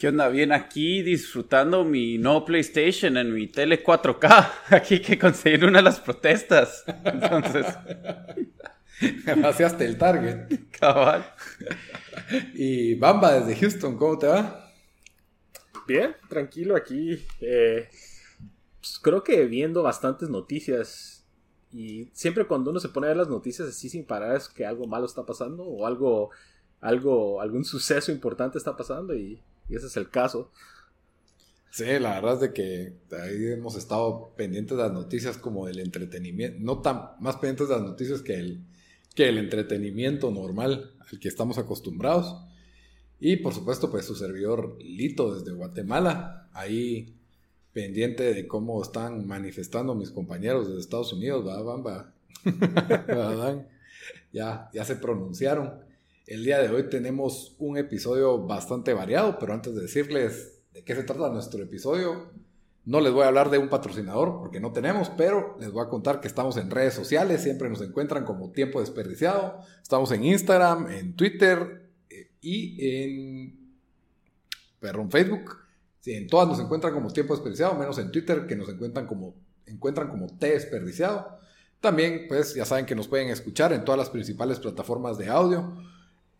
¿Qué onda? Bien aquí disfrutando mi nuevo PlayStation en mi tele 4K. Aquí que conseguir una de las protestas. Entonces. Vaciaste el target. Cabal. Y Bamba desde Houston, ¿cómo te va? Bien, tranquilo aquí. Eh, pues, creo que viendo bastantes noticias. Y siempre cuando uno se pone a ver las noticias así sin parar es que algo malo está pasando o algo, algo, algún suceso importante está pasando y y ese es el caso. Sí, la verdad es de que ahí hemos estado pendientes de las noticias como del entretenimiento, no tan más pendientes de las noticias que el, que el entretenimiento normal al que estamos acostumbrados. Y por supuesto, pues su servidor Lito desde Guatemala, ahí pendiente de cómo están manifestando mis compañeros desde Estados Unidos, ¿verdad, Bamba? ya, ya se pronunciaron. El día de hoy tenemos un episodio bastante variado, pero antes de decirles de qué se trata nuestro episodio, no les voy a hablar de un patrocinador porque no tenemos, pero les voy a contar que estamos en redes sociales, siempre nos encuentran como Tiempo Desperdiciado. Estamos en Instagram, en Twitter eh, y en, Facebook. En todas nos encuentran como Tiempo Desperdiciado, menos en Twitter que nos encuentran como, encuentran como T Desperdiciado. También, pues ya saben que nos pueden escuchar en todas las principales plataformas de audio.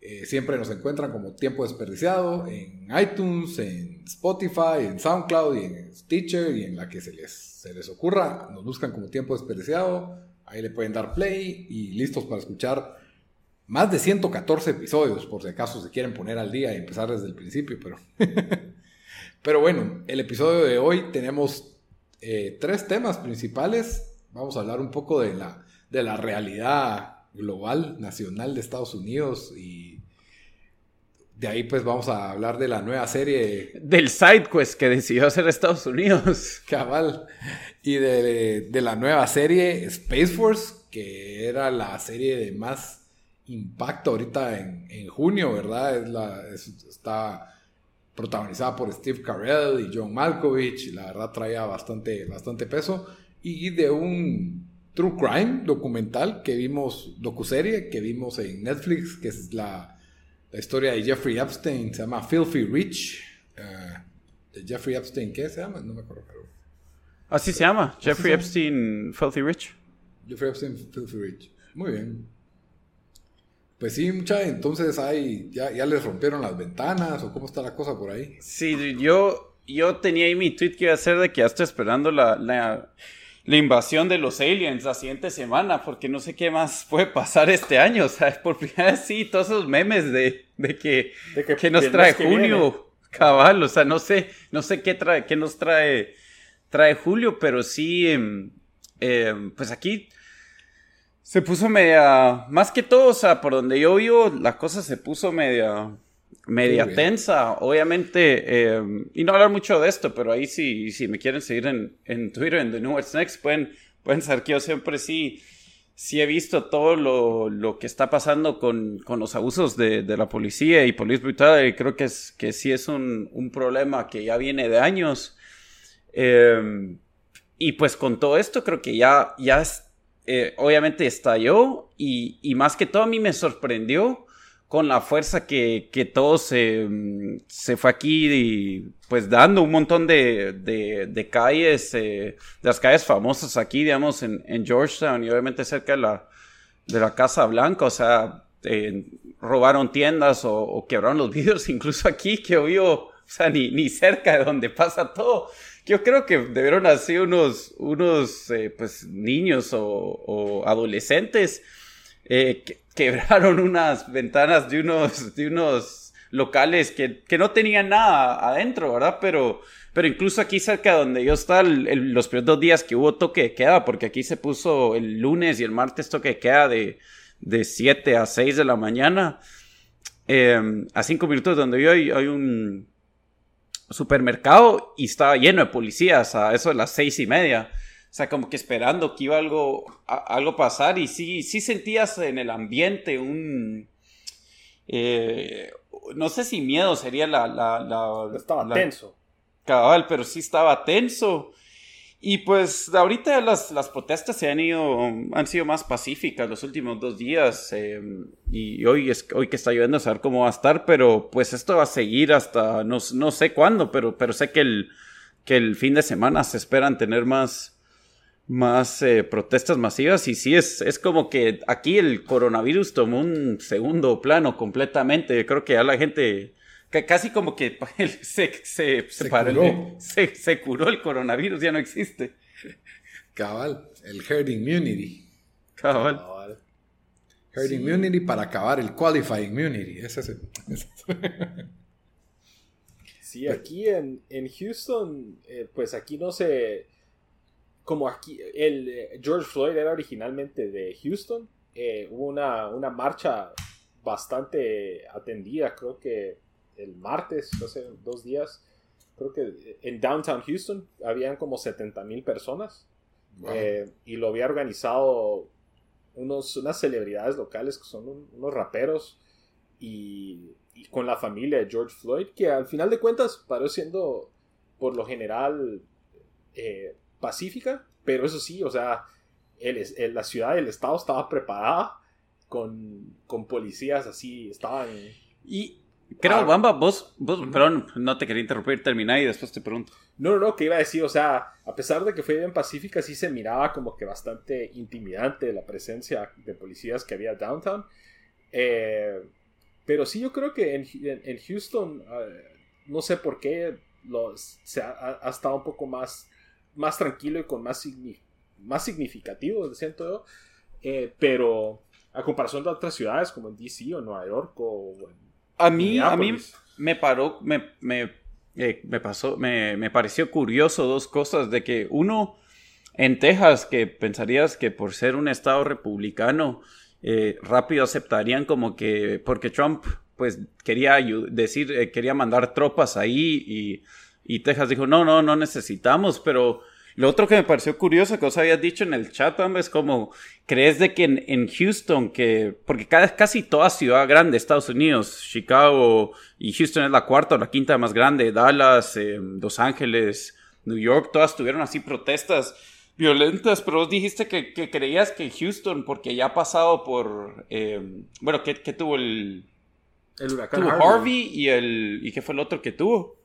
Eh, siempre nos encuentran como Tiempo Desperdiciado en iTunes, en Spotify, en SoundCloud y en Stitcher y en la que se les, se les ocurra. Nos buscan como Tiempo Desperdiciado. Ahí le pueden dar play y listos para escuchar más de 114 episodios, por si acaso se quieren poner al día y empezar desde el principio. Pero, pero bueno, el episodio de hoy tenemos eh, tres temas principales. Vamos a hablar un poco de la, de la realidad global, nacional de Estados Unidos y de ahí pues vamos a hablar de la nueva serie. Del SideQuest que decidió hacer Estados Unidos. Cabal. Y de, la nueva serie Space Force, que era la serie de más impacto ahorita en, junio, ¿verdad? Es la, está protagonizada por Steve Carell y John Malkovich. Y la verdad traía bastante, bastante peso. Y de un true crime documental que vimos, docuserie que vimos en Netflix, que es la la historia de Jeffrey Epstein, se llama Filthy Rich. Eh, de Jeffrey Epstein, ¿qué se llama? No me acuerdo. Pero... Así se llama, Jeffrey Epstein Filthy Rich. Jeffrey Epstein Filthy Rich. Muy bien. Pues sí, mucha, entonces hay, ya, ya les rompieron las ventanas o cómo está la cosa por ahí. Sí, yo, yo tenía ahí mi tweet que iba a hacer de que ya estoy esperando la, la la invasión de los aliens la siguiente semana, porque no sé qué más puede pasar este año. O sea, por primera vez sí, todos esos memes de, de que, que, nos trae Julio, cabal. O sea, no sé, no sé qué trae, qué nos trae, trae Julio, pero sí, em, em, pues aquí se puso media, más que todo, o sea, por donde yo vivo, la cosa se puso media media tensa, obviamente, em, y no hablar mucho de esto, pero ahí sí, si me quieren seguir en, en Twitter, en The New What's Next, pueden, pueden saber que yo siempre sí, sí he visto todo lo, lo que está pasando con, con los abusos de, de, la policía y Police Brutality, creo que, es, que sí es un, un problema que ya viene de años. Em, y pues con todo esto creo que ya, ya eh, obviamente estalló y, y más que todo a mí me sorprendió con la fuerza que, que todo se, se, fue aquí y, pues dando un montón de, de, calles, eh, de las calles famosas aquí, digamos, en, en, Georgetown y obviamente cerca de la, de la Casa Blanca. O sea, eh, robaron tiendas o, quebraron los vidrios, incluso aquí que vio, o sea, ni, ni cerca de donde pasa todo. Yo creo que debieron hacer unos, unos eh, pues, niños o, adolescentes que quebraron unas ventanas de unos, de unos locales que, que no tenían nada adentro, ¿verdad? Pero pero incluso aquí cerca donde yo estaba, los primeros dos días que hubo toque de queda, porque aquí se puso el lunes y el martes toque de queda de, de 7 a 6 de la mañana. Em, a 5 minutos donde yo hay, hay, un supermercado y estaba lleno de policías a eso de las 6 y media. O sea, como que esperando que iba algo, a, algo pasar y sí, sí sentías en el ambiente un... Eh, no sé si miedo sería la... la, Estaba tenso cabal, pero sí estaba tenso. Y pues ahorita las, las protestas se han ido, han sido más pacíficas los últimos dos días. Em, y hoy, es, hoy que está lloviendo a saber cómo va a estar, pero pues esto va a seguir hasta no, no sé cuándo, pero, pero sé que el, que el fin de semana se esperan tener más, más eh, protestas masivas. Y sí, es, es como que aquí el coronavirus tomó un segundo plano completamente. Yo creo que ya la gente casi como que se, se, se, curó. se, curó el coronavirus, ya no existe. Cabal, el herd immunity. Cabal. Herd immunity para acabar el qualifying immunity. Ese es Sí, aquí en, en Houston, eh, pues aquí no se... Como aquí, el eh, George Floyd era originalmente de Houston, eh, hubo una, una marcha bastante atendida, creo que el martes, hace dos días, creo que en downtown Houston habían como 70 mil personas eh, y lo había organizado unos, unas celebridades locales que son unos raperos y, con la familia de George Floyd, que al final de cuentas paró siendo por lo general eh, pacífica, pero eso sí, o sea, el, la ciudad, el estado estaba preparada con, con policías así, estaban... Y, Creo, ah. Bamba, vos, vos, perdón, no te quería interrumpir, terminá y después te pregunto. No, no, no, que iba a decir, o sea, a pesar de que fue bien pacífica, sí se miraba como que bastante intimidante la presencia de policías que había downtown. Eh, pero sí, yo creo que en, en, Houston, eh, no sé por qué, se ha, estado un poco más, más tranquilo y con más, más significativo, siento yo. Eh, pero a comparación de otras ciudades como en DC o Nueva York o en a mí, a mí me paró, me, me, eh, me pasó, me, me, pareció curioso dos cosas, de que uno, en Texas, que pensarías que por ser un estado republicano, eh, rápido aceptarían como que, porque Trump, pues, quería decir, eh, quería mandar tropas ahí y, y Texas dijo, no, no, no necesitamos, pero lo otro que me pareció curioso que os habías dicho en el chat, es como, ¿crees de que en, Houston, que, porque casi toda ciudad grande de Estados Unidos, Chicago y Houston es la cuarta o la quinta más grande, Dallas, eh, Los Ángeles, New York, todas tuvieron así protestas violentas, pero vos dijiste que, creías que Houston, porque ya ha pasado por, eh, bueno, ¿qué, tuvo el... El huracán Harvey. Harvey y el, ¿y qué fue el otro que tuvo?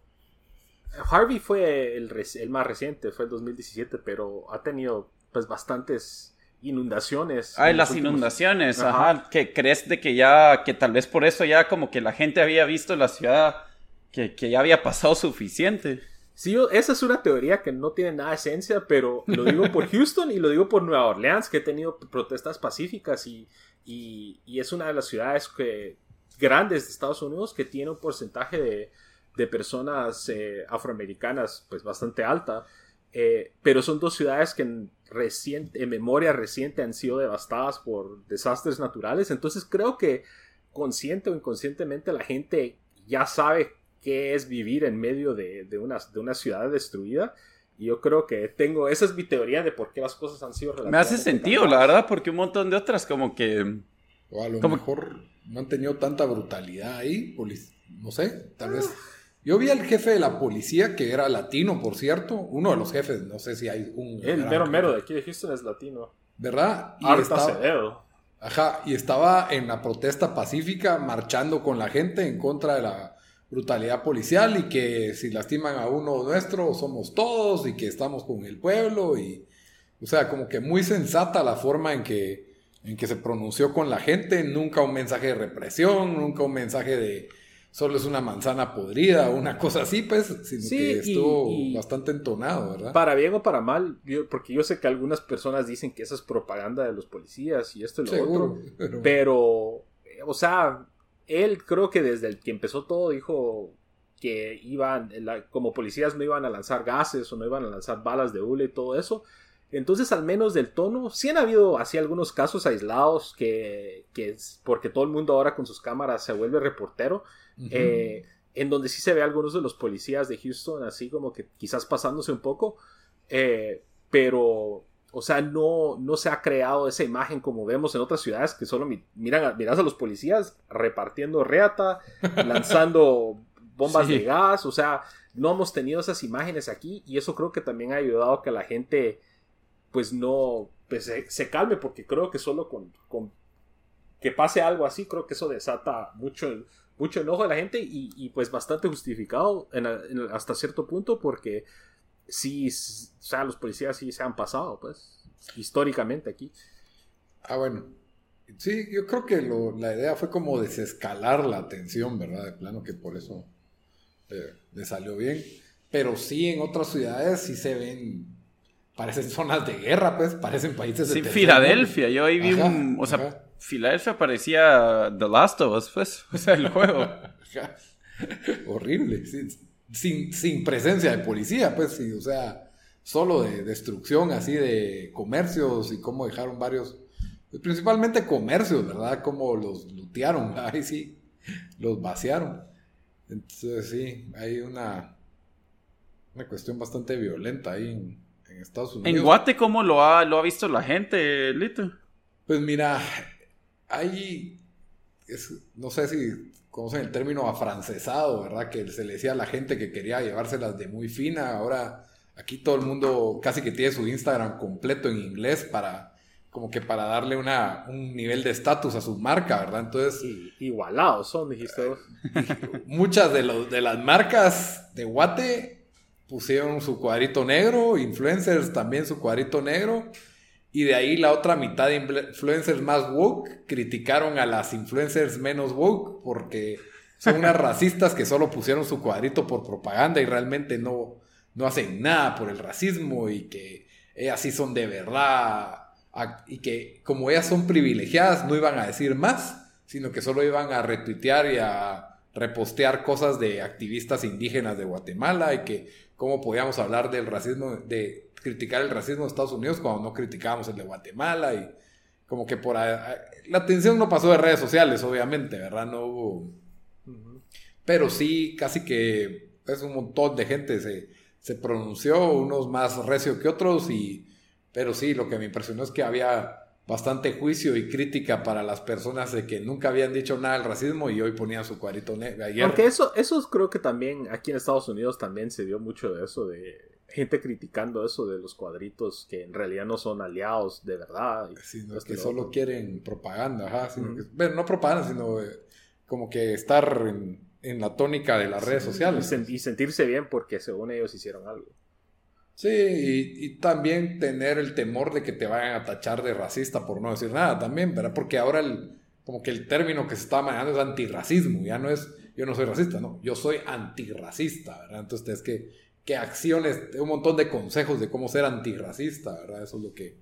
Harvey fue el, el, más reciente, fue el 2017, pero ha tenido pues bastantes inundaciones. Ah, las inundaciones, ajá. Que crees de que ya, que tal vez por eso ya como que la gente había visto la ciudad, que, que ya había pasado suficiente. Sí, esa es una teoría que no tiene nada de esencia, pero lo digo por Houston y lo digo por Nueva Orleans, que ha tenido protestas pacíficas y, y, y es una de las ciudades que, grandes de Estados Unidos que tiene un porcentaje de, de personas eh, afroamericanas pues bastante alta, eh, pero son dos ciudades que en, reciente, en memoria reciente han sido devastadas por desastres naturales, entonces creo que consciente o inconscientemente la gente ya sabe qué es vivir en medio de, de, una, de una ciudad destruida. Y yo creo que tengo, esa es mi teoría de por qué las cosas han sido Me hace sentido, la verdad, porque un montón de otras como que... O a lo mejor no han tenido tanta brutalidad ahí, no sé, tal vez... Yo vi al jefe de la policía, que era latino, por cierto. Uno de los jefes, no sé si hay un. El mero mero de aquí de Houston es latino. ¿Verdad? Y estaba, Ajá, y estaba en la protesta pacífica, marchando con la gente en contra de la brutalidad policial y que si lastiman a uno nuestro somos todos y que estamos con el pueblo y. O sea, como que muy sensata la forma en que en que se pronunció con la gente, nunca un mensaje de represión, nunca un mensaje de solo es una manzana podrida o una cosa así, pues, sino que estuvo bastante entonado, ¿verdad? Para bien o para mal, porque yo sé que algunas personas dicen que esa es propaganda de los policías y esto y lo otro, pero... o sea, él creo que desde el que empezó todo dijo que iban, como policías no iban a lanzar gases o no iban a lanzar balas de hule y todo eso. Entonces, al menos del tono, sí han habido así algunos casos aislados que, que porque todo el mundo ahora con sus cámaras se vuelve reportero, eh, en donde sí se ve algunos de los policías de Houston así como que quizás pasándose un poco, eh, pero, o sea, no, no se ha creado esa imagen como vemos en otras ciudades que solo miran miras a los policías repartiendo reata, lanzando bombas de gas, o sea, no hemos tenido esas imágenes aquí y eso creo que también ha ayudado a que la gente pues no pues, se, calme porque creo que solo con, con, que pase algo así creo que eso desata mucho mucho enojo de la gente y, pues bastante justificado hasta cierto punto porque sí, o sea, los policías sí se han pasado, pues, históricamente aquí. Ah, bueno. Sí, yo creo que la idea fue como desescalar la tensión, ¿verdad? De plano que por eso eh, le salió bien. Pero sí, en otras ciudades sí se ven, parecen zonas de guerra, pues, parecen países de... Sí, Filadelfia, yo ahí vi un, o sea, Filadelfia parecía The Last of Us, pues, o sea, el juego. Horrible, sin, sin, presencia de policía, pues, sí, o sea, solo de destrucción así de comercios y cómo dejaron varios, pues, principalmente comercios, ¿verdad? Cómo los lutearon, ahí sí, los vaciaron. Entonces, sí, hay una, una cuestión bastante violenta ahí en, Estados Unidos. ¿En Guate cómo lo ha, lo ha visto la gente, Lito? Pues mira, hay, no sé si conocen el término afrancesado, ¿verdad? Que se le decía a la gente que quería llevárselas de muy fina. Ahora aquí todo el mundo casi que tiene su Instagram completo en inglés para como que para darle una, un nivel de estatus a su marca, ¿verdad? Entonces... igualados son, dijiste Muchas de, los, de las marcas de Guate pusieron su cuadrito negro, influencers también su cuadrito negro, y de ahí la otra mitad de influencers más woke criticaron a las influencers menos woke porque son unas racistas que solo pusieron su cuadrito por propaganda y realmente no, no hacen nada por el racismo y que ellas sí son de verdad y que como ellas son privilegiadas no iban a decir más, sino que solo iban a retuitear y a repostear cosas de activistas indígenas de Guatemala y que cómo podíamos hablar del racismo de criticar el racismo de Estados Unidos cuando no criticábamos el de Guatemala y como que por la atención no pasó de redes sociales, obviamente, ¿verdad? No hubo... Pero sí, casi que es un montón de gente se, se pronunció, unos más recio que otros, y, pero sí, lo que me impresionó es que había bastante juicio y crítica para las personas de que nunca habían dicho nada del racismo y hoy ponían su cuadrito negro. Aunque eso, eso creo que también aquí en Estados Unidos también se dio mucho de eso, de gente criticando eso de los cuadritos que en realidad no son aliados de verdad. Sino que solo quieren propaganda, ajá. bueno, no propaganda, sino eh, como que estar en, la tónica de las redes sociales. Y, sentirse bien porque según ellos hicieron algo. Sí, y, también tener el temor de que te vayan a tachar de racista por no decir nada también, ¿verdad? Porque ahora el, como que el término que se está manejando es antirracismo, ya no es yo no soy racista, no, yo soy antirracista, ¿verdad? Entonces es que que acciones, un montón de consejos de cómo ser antirracista, ¿verdad? Eso es lo que,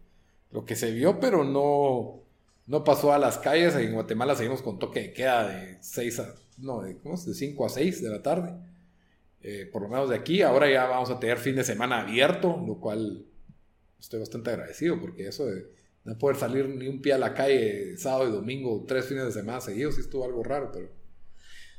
lo que se vio, pero no, no pasó a las calles. En Guatemala seguimos con toque de queda de 6 a, no, de, ¿cómo de 5 a 6 de la tarde. Eh, por lo menos de aquí. Ahora ya vamos a tener fin de semana abierto, lo cual estoy bastante agradecido porque eso de no poder salir ni un pie a la calle sábado y domingo, tres fines de semana seguidos, sí estuvo algo raro, pero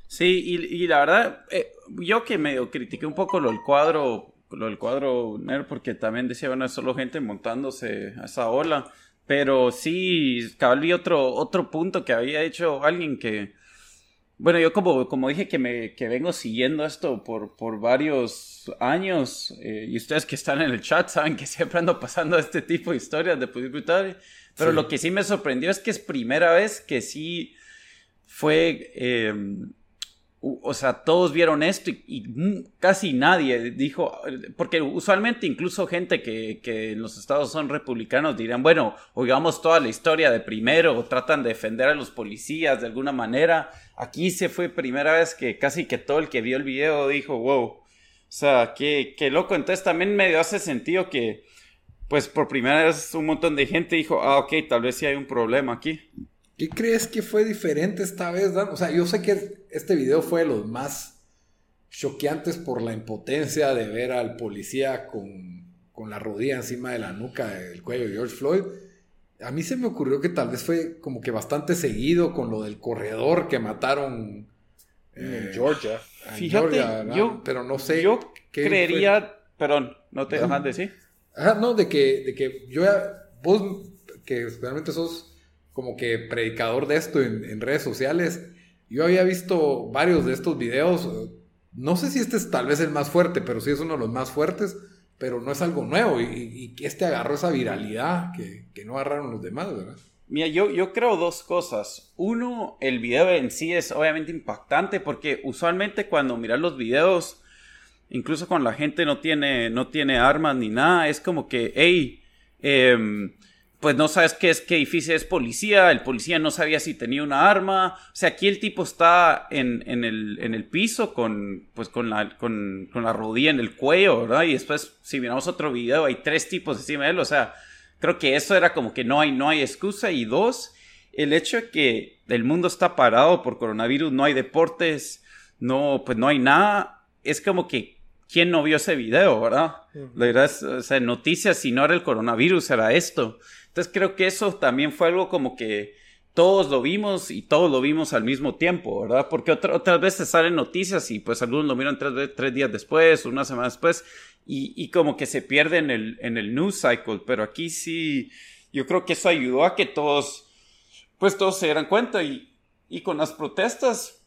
Sí, y, la verdad, eh, yo que medio critiqué un poco lo del cuadro, lo del cuadro porque también decía, bueno, es solo gente montándose a esa ola. Pero sí, cabal vi otro, otro punto que había hecho alguien que, bueno, yo como, como dije que, me, que vengo siguiendo esto por, por varios años, eh, y ustedes que están en el chat saben que siempre ando pasando este tipo de historias de Putin pero lo que sí me sorprendió es que es primera vez que sí fue... Eh, o sea, todos vieron esto y, casi nadie dijo, porque usualmente incluso gente que, que, en los estados son republicanos dirán, bueno, oigamos toda la historia de primero o tratan de defender a los policías de alguna manera. Aquí se fue primera vez que casi que todo el que vio el video dijo, wow, o sea, qué, qué loco. Entonces también me dio hace sentido que, pues por primera vez un montón de gente dijo, ah, ok, tal vez sí hay un problema aquí. ¿Qué crees que fue diferente esta vez, Dan? O sea, yo sé que este video fue de los más choqueantes por la impotencia de ver al policía con, con la rodilla encima de la nuca del cuello de George Floyd. A mí se me ocurrió que tal vez fue como que bastante seguido con lo del corredor que mataron en Georgia. Fíjate, yo, pero no sé. Yo creería, perdón, no te dejas de decir. Ajá, no, de que, de que yo, vos que realmente sos como que predicador de esto en, redes sociales. Yo había visto varios de estos videos. No sé si este es tal vez el más fuerte, pero sí es uno de los más fuertes. Pero no es algo nuevo y, que este agarró esa viralidad que, que, no agarraron los demás, ¿verdad? Mira, yo, yo creo dos cosas. Uno, el video en sí es obviamente impactante porque usualmente cuando miras los videos, incluso cuando la gente no tiene, no tiene armas ni nada, es como que, hey, eh, pues no sabes qué es qué edificio es policía, el policía no sabía si tenía una arma, o sea, aquí el tipo está en, el, en el, piso con, pues con la, con, la rodilla en el cuello, ¿verdad? Y después, si miramos otro video, hay tres tipos encima de él, o sea, creo que eso era como que no hay, no hay excusa. Y dos, el hecho de que el mundo está parado por coronavirus, no hay deportes, no, pues no hay nada, es como que ¿quién no vio ese video, verdad? La verdad es, o sea, noticias, si no era el coronavirus, era esto. Entonces creo que eso también fue algo como que todos lo vimos y todos lo vimos al mismo tiempo, ¿verdad? Porque otras veces salen noticias y pues algunos lo miran tres, días después, una semana después, y, como que se pierde en el, en el news cycle, pero aquí sí, yo creo que eso ayudó a que todos, pues todos se dieran cuenta y, y con las protestas,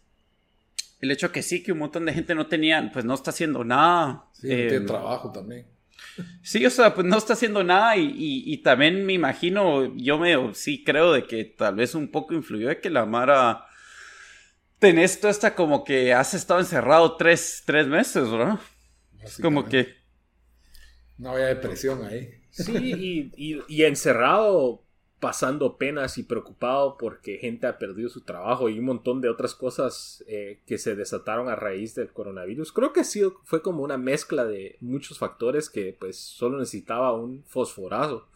el hecho que sí, que un montón de gente no tenía, pues no está haciendo nada. Sí, tiene em, trabajo también. Sí, o sea, pues no está haciendo nada y, también me imagino, yo me, sí creo de que tal vez un poco influyó de que la Mara tenés toda esta como que has estado encerrado tres, tres meses, ¿verdad? Como que... No había depresión ahí. Sí, y encerrado pasando penas y preocupado porque gente ha perdido su trabajo y un montón de otras cosas eh, que se desataron a raíz del coronavirus. Creo que sí fue como una mezcla de muchos factores que pues solo necesitaba un fosforazo.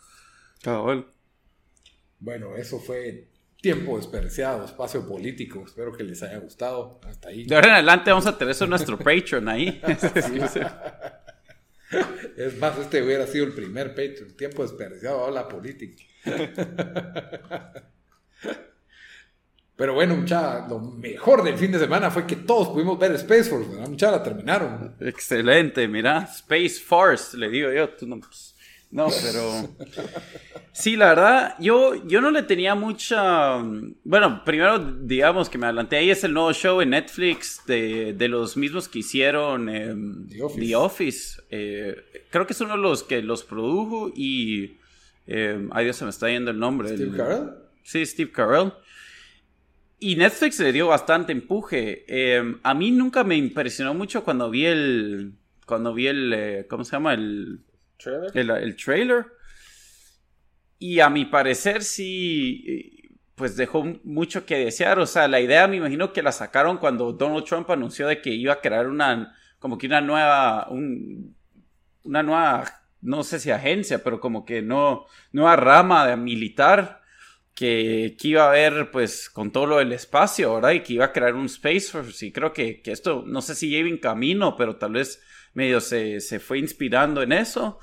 Bueno, eso fue tiempo desperdiciado, espacio político. Espero que les haya gustado. Hasta ahí. De ahora en adelante vamos a tener eso en nuestro Patreon ahí. es más, este hubiera sido el primer Patreon. Tiempo desperdiciado, la política. Pero bueno, mucha, lo mejor del fin de semana fue que todos pudimos ver Space Force, ¿verdad? Mucha la terminaron. Excelente, mira, Space Force, le digo yo. no, pues, no, pero. Sí, la verdad, yo, yo no le tenía mucha. Bueno, primero, digamos que me adelanté ahí, es el nuevo show en Netflix de, de los mismos que hicieron em, The Office. Eh, creo que es uno de los que los produjo y eh, ay Dios, se me está yendo el nombre. ¿Steve Carell? Sí, Steve Carell. Y Netflix le dio bastante empuje. Eh, a mí nunca me impresionó mucho cuando vi el. Cuando vi el. Eh, ¿Cómo se llama? El trailer. El, trailer. Y a mi parecer sí. Pues dejó mucho que desear. O sea, la idea me imagino que la sacaron cuando Donald Trump anunció de que iba a crear una. Como que una nueva. una nueva no sé si agencia, pero como que no, nueva rama de militar que, que, iba a haber pues con todo lo del espacio, ¿verdad? Y que iba a crear un Space Force. Y creo que, que esto, no sé si lleva en camino, pero tal vez medio se, se, fue inspirando en eso.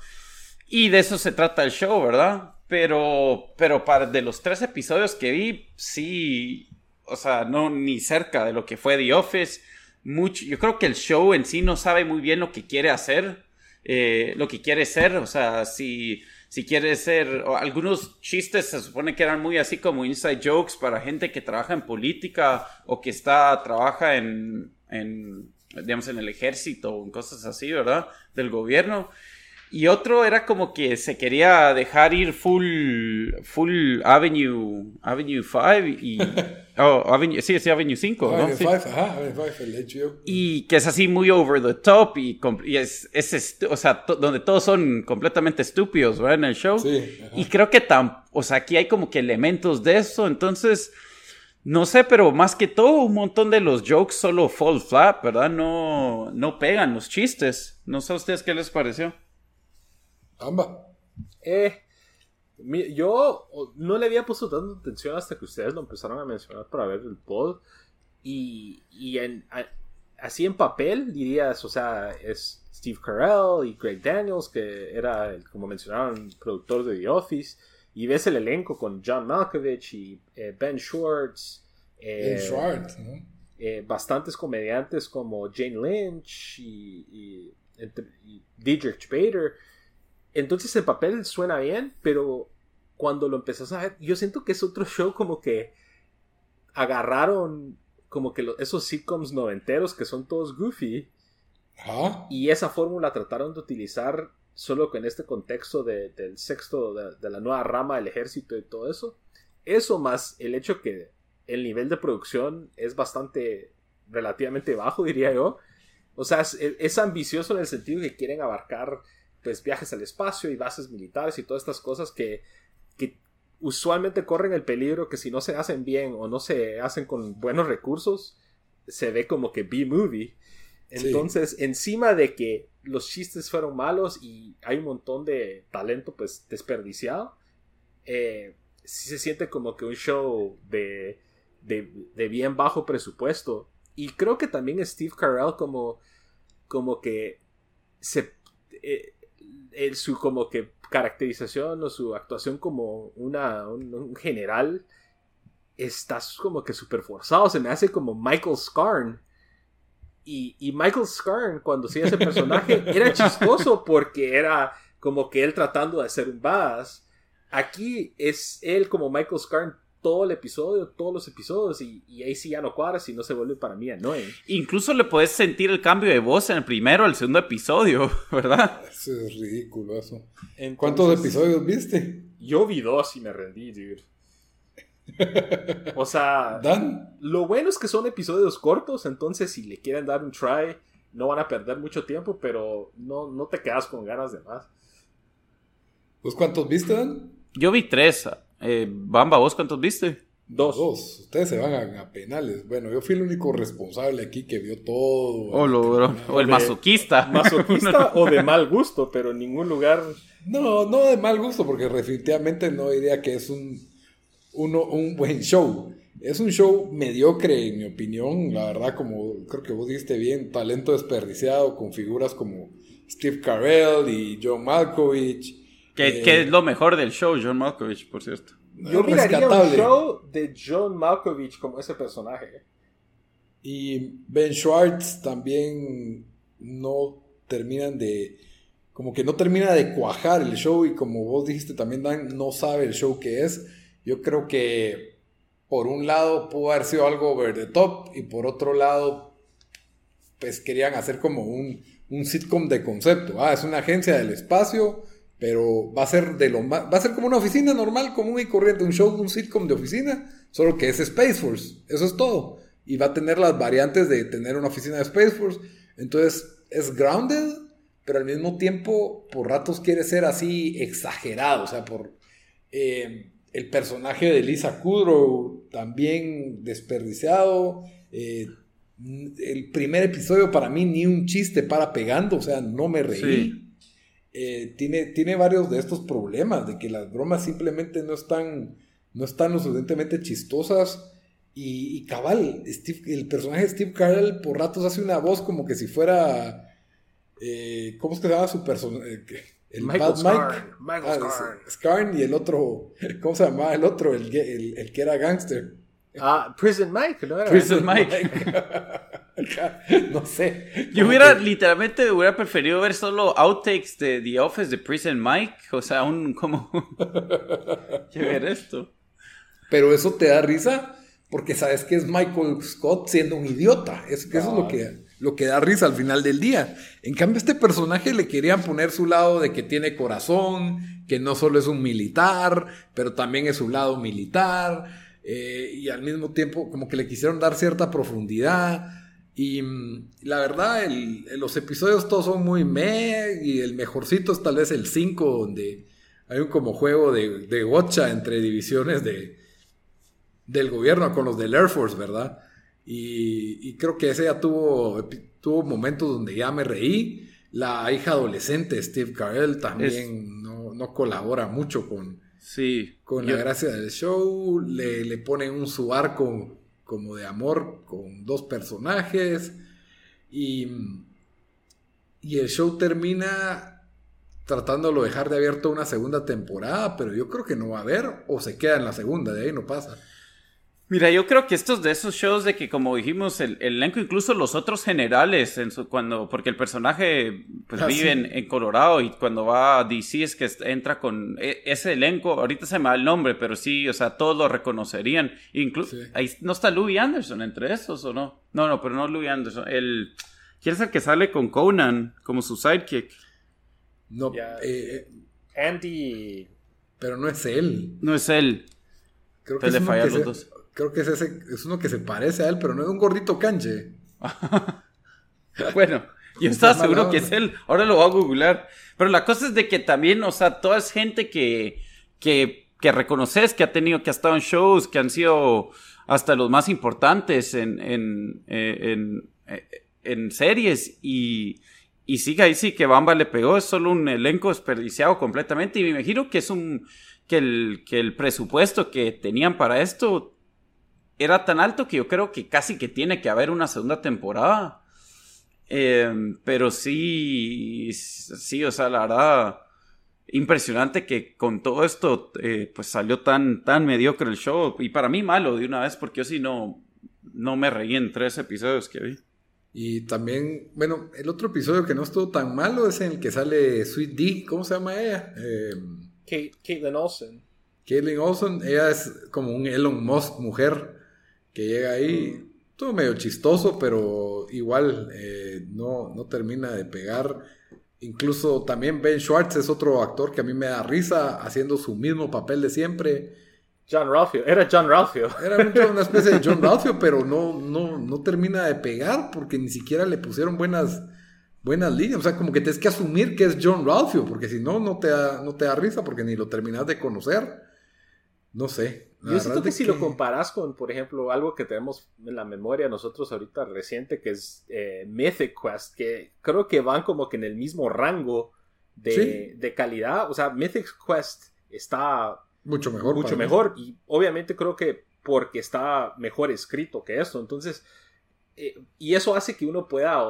Y de eso se trata el show, ¿verdad? Pero, pero para de los tres episodios que vi, sí, o sea, no ni cerca de lo que fue The Office. Mucho, yo creo que el show en sí no sabe muy bien lo que quiere hacer eh, lo que quiere ser, o sea, si, si quiere ser, algunos chistes se supone que eran muy así como inside jokes para gente que trabaja en política o que está, trabaja en, en digamos, en el ejército o en cosas así, ¿verdad? Del gobierno. Y otro era como que se quería dejar ir full, full Avenue, Avenue 5 y... oh, Avenue, sí, sí, Avenue 5, ¿no? Avenue Sí. 5, ajá, Avenue 5, el HBO. Y que es así muy over the top y, es, o sea, to- donde todos son completamente estúpidos, ¿verdad? En el show. Sí, ajá. Y creo que tam, o sea, aquí hay como que elementos de eso, entonces, no sé, pero más que todo, un montón de los jokes solo fall flat, ¿verdad? No, no pegan los chistes. No sé a ustedes qué les pareció. Amba. Eh, yo no le había puesto tanta atención hasta que ustedes lo empezaron a mencionar para ver el pod. Y, y así en papel dirías, o sea, es Steve Carell y Greg Daniels, que era, como mencionaron, productor de The Office. Y ves el elenco con John Malkovich y eh, Ben Schwartz. eh, Ben Schwartz, ¿no? eh, bastantes comediantes como Jane Lynch y, y, entre- y Dietrich Bader. Entonces el papel suena bien, pero cuando lo empezás a ver, yo siento que es otro show como que agarraron como que esos sitcoms noventeros que son todos goofy y esa fórmula trataron de utilizar solo que en este contexto de- del sexto, de, la nueva rama del ejército y todo eso. Eso más el hecho que el nivel de producción es bastante relativamente bajo, diría yo. O sea, es, es ambicioso en el sentido que quieren abarcar pues viajes al espacio y bases militares y todas estas cosas que, que usualmente corren el peligro que si no se hacen bien o no se hacen con buenos recursos, se ve como que B-movie. Entonces, encima de que los chistes fueron malos y hay un montón de talento pues desperdiciado, eh, sí se siente como que un show de, de, de bien bajo presupuesto. Y creo que también Steve Carell como, como que se... eh, su como que caracterización o su actuación como una, un, un general está como que súper forzado. Se me hace como Michael Scarn. Y, y Michael Scarn, cuando hacía ese personaje, era chistoso porque era como que él tratando de hacer un badass. Aquí es él como Michael Scarn todo el episodio, todos los episodios, y, y ahí sí ya no cuadra si no se vuelve para mí annoying. Incluso le puedes sentir el cambio de voz en el primero al segundo episodio, ¿verdad? Eso es ridículo, eso. Entonces, ¿Cuántos episodios viste? Yo vi dos y me rendí, dude. O sea, ¿Dan? lo bueno es que son episodios cortos, entonces si le quieren dar un try, no van a perder mucho tiempo, pero no, no te quedas con ganas de más. ¿Vos cuántos viste, Dan? Yo vi tres. Eh, Bamba, ¿vos cuántos viste? Dos. Dos. Ustedes se van a, a penales. Bueno, yo fui el único responsable aquí que vio todo. O, lo- o el de- masoquista. Masoquista o de mal gusto, pero en ningún lugar. No, no de mal gusto, porque definitivamente no diría que es un, uno, un buen show. Es un show mediocre, en mi opinión. La verdad, como creo que vos dijiste bien, talento desperdiciado con figuras como Steve Carell y John Malkovich. Que, Eh, que es lo mejor del show, John Malkovich, por cierto. Yo miraría un show de John Malkovich como ese personaje. Y Ben Schwartz también no terminan de. Como que no termina de cuajar el show. Y como vos dijiste también, Dan, no sabe el show que es. Yo creo que por un lado pudo haber sido algo over the top. Y por otro lado, pues querían hacer como un, un sitcom de concepto. Ah, es una agencia del espacio. Pero va a ser de lo más. Va a ser como una oficina normal, común y corriente. Un show, un sitcom de oficina. Solo que es Space Force. Eso es todo y va a tener las variantes de tener una oficina de Space Force. Entonces es grounded, pero al mismo tiempo por ratos quiere ser así exagerado. O sea, por eh, el personaje de Lisa Kudrow también desperdiciado. Eh, el primer episodio para mí ni un chiste para pegando, o sea, no me reí. Sí. Eh, tiene, tiene varios de estos problemas, de que las bromas simplemente no están, no están lo suficientemente chistosas. Y, y cabal, Steve- el personaje de Steve Carell por ratos hace una voz como que si fuera. eh, ¿Cómo es que se llama su personaje? El Michael Bad Scarn, Michael Ah, Scarn. Scarn y el otro. ¿Cómo se llamaba el otro? El, que- el- el que era gangster. Ah, Prison Mike, ¿no era? Prison Mike. no sé. Yo hubiera, que- literalmente, hubiera preferido ver solo outtakes de The Office de Prison Mike. O sea, un como... que ver esto. Pero eso te da risa porque sabes que es Michael Scott siendo un idiota. Es, que eso es lo que lo que da risa al final del día. En cambio, este personaje le querían poner su lado de que tiene corazón, que no solo es un militar, pero también es su lado militar, eh, y al mismo tiempo como que le quisieron dar cierta profundidad. Y mm, la verdad, los episodios todos son muy meh, y el mejorcito es tal vez el 5, donde hay un como juego de, de gotcha entre divisiones de, del gobierno con los del Air Force, ¿verdad? Y, creo que ese ya tuvo, tuvo momentos donde ya me reí. La hija adolescente, Steve Carell, también no, colabora mucho con, sí, con la gracia del show. Le, le ponen un su arco como de amor con dos personajes. Y, y el show termina tratándolo de dejar de abierto una segunda temporada, pero yo creo que no va a haber, o se queda en la segunda, de ahí no pasa. Mira, yo creo que estos de esos shows de que, como dijimos, el, elenco, incluso los otros generales, en su, cuando, porque el personaje pues, ah, vive en, Colorado y cuando va a DC es que entra con e, ese elenco, ahorita se me da el nombre, pero sí, o sea, todos lo reconocerían. Incluso, ahí no está Louis Anderson entre esos, ¿o no? No, no, pero no Louis Anderson. El, ¿Quién es el que sale con Conan como su sidekick? No, eh, eh, Andy. Pero no es él. No es él. Creo que le los dos. Creo que es, ese, es uno que se parece a él, pero no es un gordito canche. bueno, yo estaba seguro que es él. Ahora lo voy a googlear. Pero la cosa es de que también, o sea, toda es gente que, que, que reconoces, que ha tenido, que ha estado en shows, que han sido hasta los más importantes en, en, eh, en, eh, en series. Y, y sí, ahí sí que Bamba le pegó. Es solo un elenco desperdiciado completamente. Y me imagino que es un. Que el, que el presupuesto que tenían para esto era tan alto que yo creo que casi que tiene que haber una segunda temporada. Em, pero sí, sí, o sea, la verdad, impresionante que con todo esto, eh, pues salió tan, tan mediocre el show. Y para mí malo de una vez, porque yo sí no, no me reí en tres episodios que vi. Y también, bueno, el otro episodio que no estuvo tan malo es en el que sale Sweet D, ¿cómo se llama ella? Eh, Kate, Caitlin Olsen. Caitlin Olsen, ella es como un Elon Musk mujer que llega ahí, todo medio chistoso, pero igual eh, no, no termina de pegar. Incluso también Ben Schwartz es otro actor que a mí me da risa, haciendo su mismo papel de siempre. John Ralphio, era John Ralphio. Era una especie de John Ralphio, pero no, no, no termina de pegar porque ni siquiera le pusieron buenas, buenas líneas. O sea, como que tienes que asumir que es John Ralphio, porque si no, no te da, no te da risa porque ni lo terminas de conocer. No sé. Yo siento que si lo comparas con, por ejemplo, algo que tenemos en la memoria nosotros ahorita reciente, que es eh, Mythic Quest, que creo que van como que en el mismo rango de, de calidad. O sea, Mythic Quest está mucho mejor. Mucho mejor. Y obviamente creo que porque está mejor escrito que esto. Entonces, eh, y eso hace que uno pueda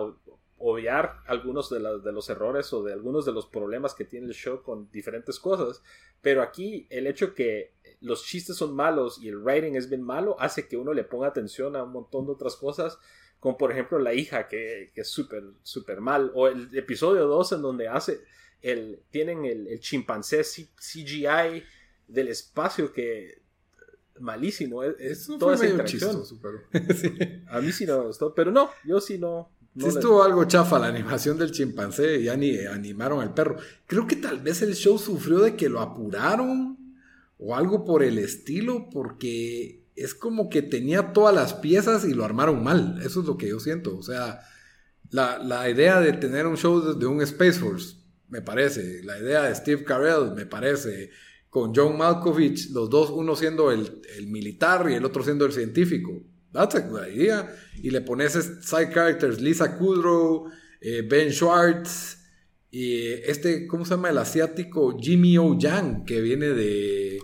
obviar algunos de, de, los errores o de algunos de los problemas que tiene el show con diferentes cosas. Pero aquí el hecho que los chistes son malos y el writing es bien malo, hace que uno le ponga atención a un montón de otras cosas, como por ejemplo la hija, que, es súper, súper mal, o el episodio 2 en donde hace, el, tienen el, chimpancé CGI del espacio que malísimo, es, toda esa interacción. A mí sí no me gustó, pero no, yo sí no, sí estuvo algo chafa la animación del chimpancé, ya ni animaron al perro. Creo que tal vez el show sufrió de que lo apuraron o algo por el estilo, porque es como que tenía todas las piezas y lo armaron mal. Eso es lo que yo siento. O sea, la, idea de tener un show de, un Space Force, me parece. La idea de Steve Carell, me parece. Con John Malkovich, los dos, uno siendo el, militar y el otro siendo el científico. That's a good idea. Y le pones side characters, Lisa Kudrow, eh, Ben Schwartz, y este, ¿cómo se llama? El asiático Jimmy O. Yang, que viene de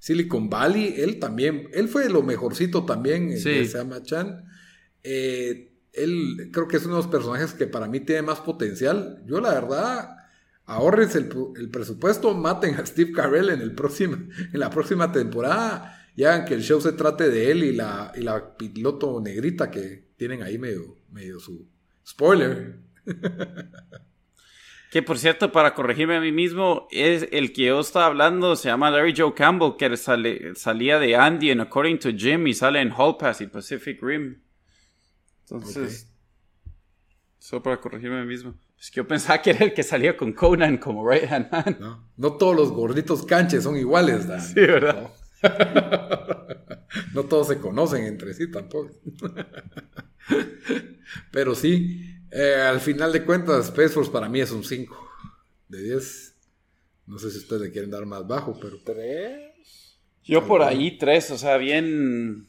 Silicon Valley, él también, él fue lo mejorcito también, se llama Chan. Eh, él creo que es uno de los personajes que para mí tiene más potencial. Yo la verdad, ahorres el, presupuesto, maten a Steve Carell en, el próximo, en la próxima temporada y hagan que el show se trate de él y la, y la piloto negrita que tienen ahí medio, medio su spoiler. Que por cierto, para corregirme a mí mismo, es el que yo estaba hablando se llama Larry Joe Campbell, que sale, salía de Andy en According to Jim y sale en Hall Pass y Pacific Rim. Entonces, Solo para corregirme a mí mismo. Es que yo pensaba que era el que salía con Conan como Right Hand Man. No, no todos los gorditos canches son iguales, Dan. Sí, ¿verdad? No, todos se conocen entre sí tampoco. Pero sí, eh, al final de cuentas, Space Force para mí es un 5 de 10. No sé si ustedes le quieren dar más bajo, pero... ¿Tres? Yo por ahí tres, o sea, bien.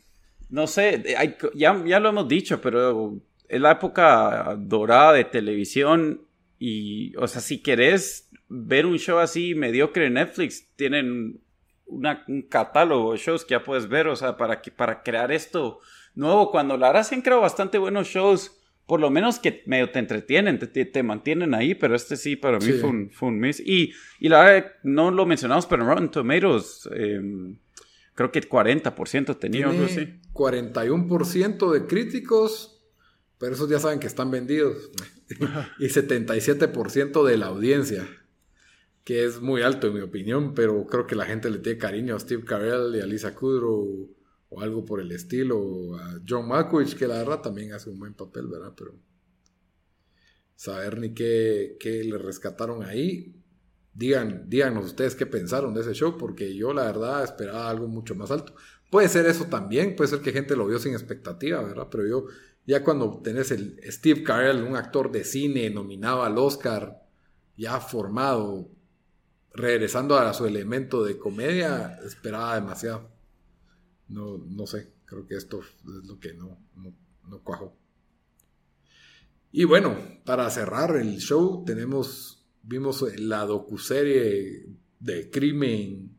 No sé, hay- ya, ya lo hemos dicho, pero es la época dorada de televisión. Y, o sea, si querés ver un show así mediocre en Netflix, tienen una- un catálogo de shows que ya puedes ver, o sea, para, que, para crear esto nuevo. Cuando la verdad se han creado bastante buenos shows, por lo menos que medio te entretienen, te, te- te mantienen ahí, pero este sí para mí Sí. fue un, fue un miss. Y, y la verdad, no lo mencionamos, pero en Rotten Tomatoes, em, creo que 40% tenía algo así. Tiene 41% de críticos, pero esos ya saben que están vendidos. y 77% de la audiencia, que es muy alto en mi opinión, pero creo que la gente le tiene cariño a Steve Carell y a Lisa Kudrow o algo por el estilo, a John Malkovich, que la verdad también hace un buen papel, ¿verdad? Pero saber ni qué, qué le rescataron ahí. Digan, díganos ustedes qué pensaron de ese show, porque yo la verdad esperaba algo mucho más alto. Puede ser eso también, puede ser que gente lo vio sin expectativa, ¿verdad? Pero yo, ya cuando tenés el Steve Carell, un actor de cine nominado al Oscar, ya formado, regresando a su elemento de comedia, esperaba demasiado. No, no sé, creo que esto es lo que no, no, no cuajó. Y bueno, para cerrar el show, tenemos, vimos la docuserie de crimen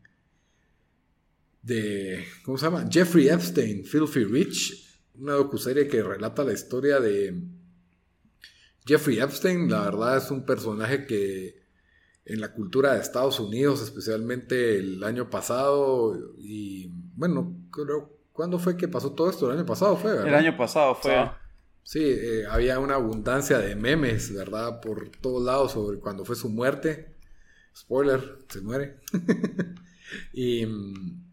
de, ¿cómo se llama? Jeffrey Epstein, Filthy Rich, una docuserie que relata la historia de Jeffrey Epstein. La verdad es un personaje que en la cultura de Estados Unidos, especialmente el año pasado, y bueno, creo, ¿cuándo fue que pasó todo esto? El año pasado fue, ¿verdad? El año pasado fue. Sí, eh, había una abundancia de memes, ¿verdad? Por todos lados sobre cuando fue su muerte. Spoiler, se muere. y mm,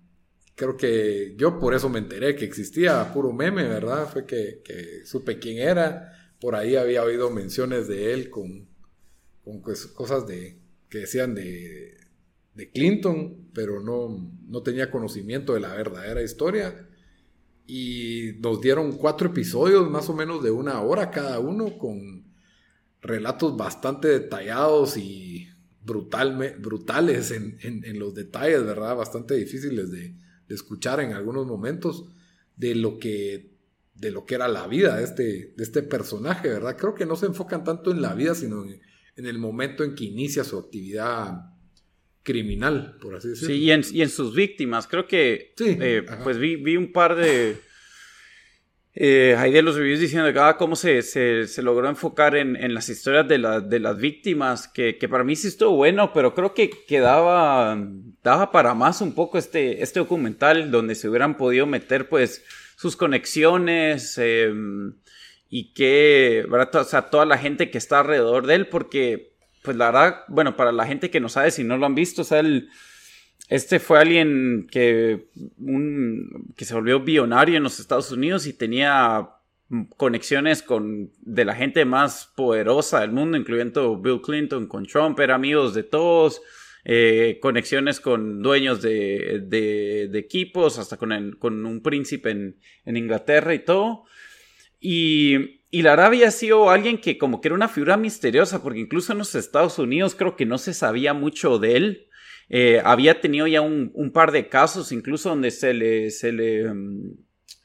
creo que yo por eso me enteré que existía puro meme, ¿verdad? Fue que, que supe quién era. Por ahí había oído menciones de él con, con pues, cosas de, que decían de, de Clinton, pero no, no tenía conocimiento de la verdadera historia y nos dieron cuatro episodios más o menos de una hora cada uno con relatos bastante detallados y brutales en, en- en los detalles, ¿verdad? Bastante difíciles de, de escuchar en algunos momentos de lo que de lo que era la vida de este, de este personaje, ¿verdad? Creo que no se enfocan tanto en la vida, sino en, en el momento en que inicia su actividad criminal, por así decirlo. Sí, y en, y en sus víctimas, creo que Sí, eh, pues vi, vi un par de eh, ahí de los reviews diciendo ah, cómo se, se, se logró enfocar en, en las historias de, la- de las víctimas, que, que para mí sí estuvo bueno, pero creo que, que daba, daba para más un poco este, este documental donde se hubieran podido meter pues sus conexiones eh, y que, ¿verdad? O sea, toda la gente que está alrededor de él, porque pues la verdad, bueno, para la gente que no sabe si no lo han visto, o sea, el, este fue alguien que, un- que se volvió billonario en los Estados Unidos y tenía conexiones con de la gente más poderosa del mundo, incluyendo Bill Clinton, con Trump, era amigos de todos, eh, conexiones con dueños de, equipos, hasta con un príncipe en, en Inglaterra y todo. Y, y la verdad había sido alguien que como que era una figura misteriosa, porque incluso en los Estados Unidos creo que no se sabía mucho de él. Eh, había tenido ya un, un par de casos, incluso donde se le, se le mm,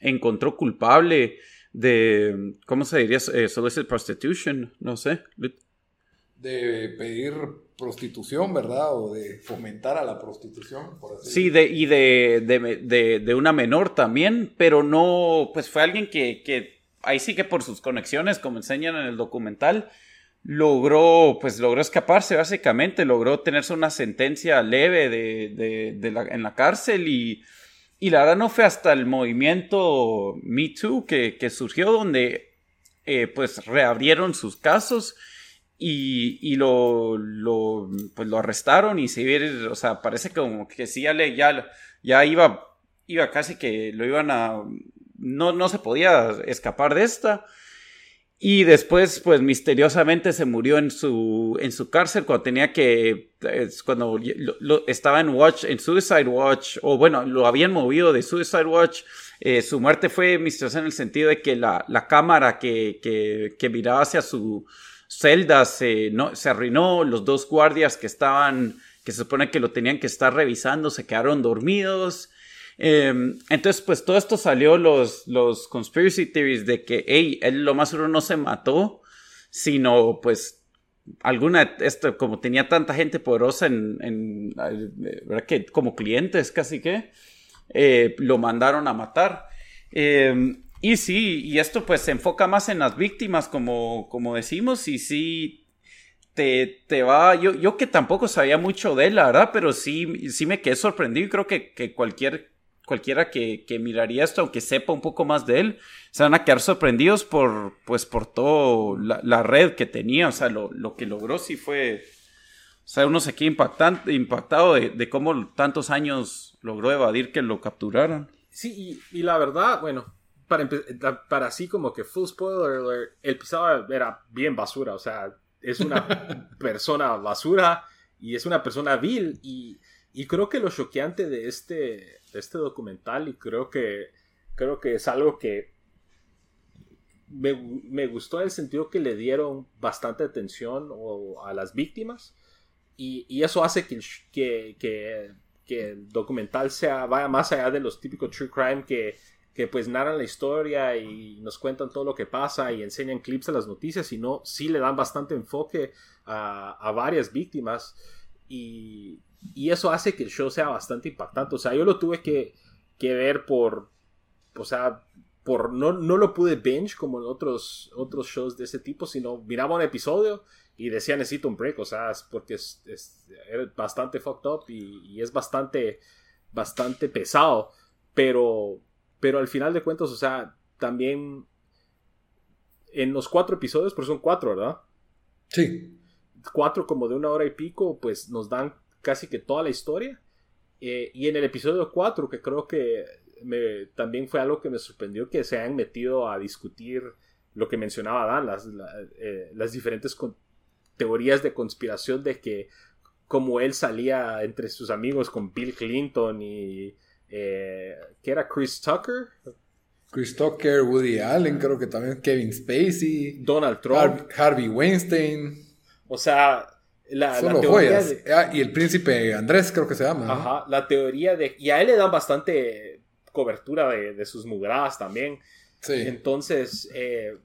encontró culpable de, ¿cómo se diría? Eh, solicit prostitution, no sé. de pedir prostitución, ¿verdad? O de fomentar a la prostitución, por así Sí, de, y de, de, de- de una menor también, pero no, pues fue alguien que, que ahí sí que por sus conexiones, como enseñan en el documental, logró, pues logró escaparse básicamente, logró tenerse una sentencia leve de, en la cárcel y, y la verdad no fue hasta el movimiento Me Too que, que surgió donde eh, pues reabrieron sus casos y, y lo, lo, pues lo arrestaron y se vieron, o sea, parece como que sí ya, le, ya, ya iba, iba casi que lo iban a, no, no se podía escapar de esta. y después, pues misteriosamente se murió en su, en su cárcel cuando tenía que, cuando estaba en Watch, en Suicide Watch, o bueno, lo habían movido de Suicide Watch. Eh, su muerte fue misteriosa en el sentido de que la, la cámara que, que, que, miraba hacia su celda se, no, se arruinó, los dos guardias que estaban, que se supone que lo tenían que estar revisando, se quedaron dormidos. Em, entonces, pues todo esto salió los, los conspiracy theories de que, hey, él lo más seguro no se mató, sino pues alguna, esto, como tenía tanta gente poderosa en, en ¿verdad? Que como clientes casi que, eh, lo mandaron a matar. Em, y sí, y esto pues se enfoca más en las víctimas, como, como decimos, y sí te, te va, yo, yo que tampoco sabía mucho de él, la verdad, pero sí, sí me quedé sorprendido y creo que, que cualquier cualquiera que, que, miraría esto, aunque sepa un poco más de él, se van a quedar sorprendidos por, pues, por toda la, red que tenía, o sea, lo, lo, que logró sí fue, o sea, uno se queda impactante, impactado de, de, cómo tantos años logró evadir que lo capturaran. Sí, y, y la verdad, bueno, para, para así como que full spoiler el pisado era bien basura, o sea, es una persona basura y es una persona vil y, y creo que lo choqueante de este este documental y creo que, creo que es algo que me, gustó en el sentido que le dieron bastante atención a las víctimas y, eso hace que, que, que, el documental sea, vaya más allá de los típicos true crime que, que pues narran la historia y nos cuentan todo lo que pasa y enseñan clips de las noticias, sino sí le dan bastante enfoque a, a varias víctimas. Y, y eso hace que el show sea bastante impactante. O sea, yo lo tuve que, que ver por. O sea, por. No, no lo pude binge como en otros, otros shows de ese tipo, sino miraba un episodio y decía necesito un break. O sea, es porque es, es, bastante fucked up y, es bastante. Bastante pesado. Pero. Pero al final de cuentas, o sea, también. En los cuatro episodios, pero son cuatro, ¿verdad? Sí. Cuatro como de una hora y pico, pues nos dan casi que toda la historia. Eh, y en el episodio 4, que creo que me, también fue algo que me sorprendió, que se han metido a discutir lo que mencionaba Dan, las, eh, las diferentes teorías de conspiración de que como él salía entre sus amigos con Bill Clinton y... Eh, que era Chris Tucker. Chris Tucker, Woody Allen, creo que también Kevin Spacey. Donald Trump. Harvey Weinstein. O sea, la, teoría ah, y el príncipe Andrés creo que se llama. Ajá, la teoría de... Y a él le dan bastante cobertura de, sus mugradas también. Sí. Entonces, eh,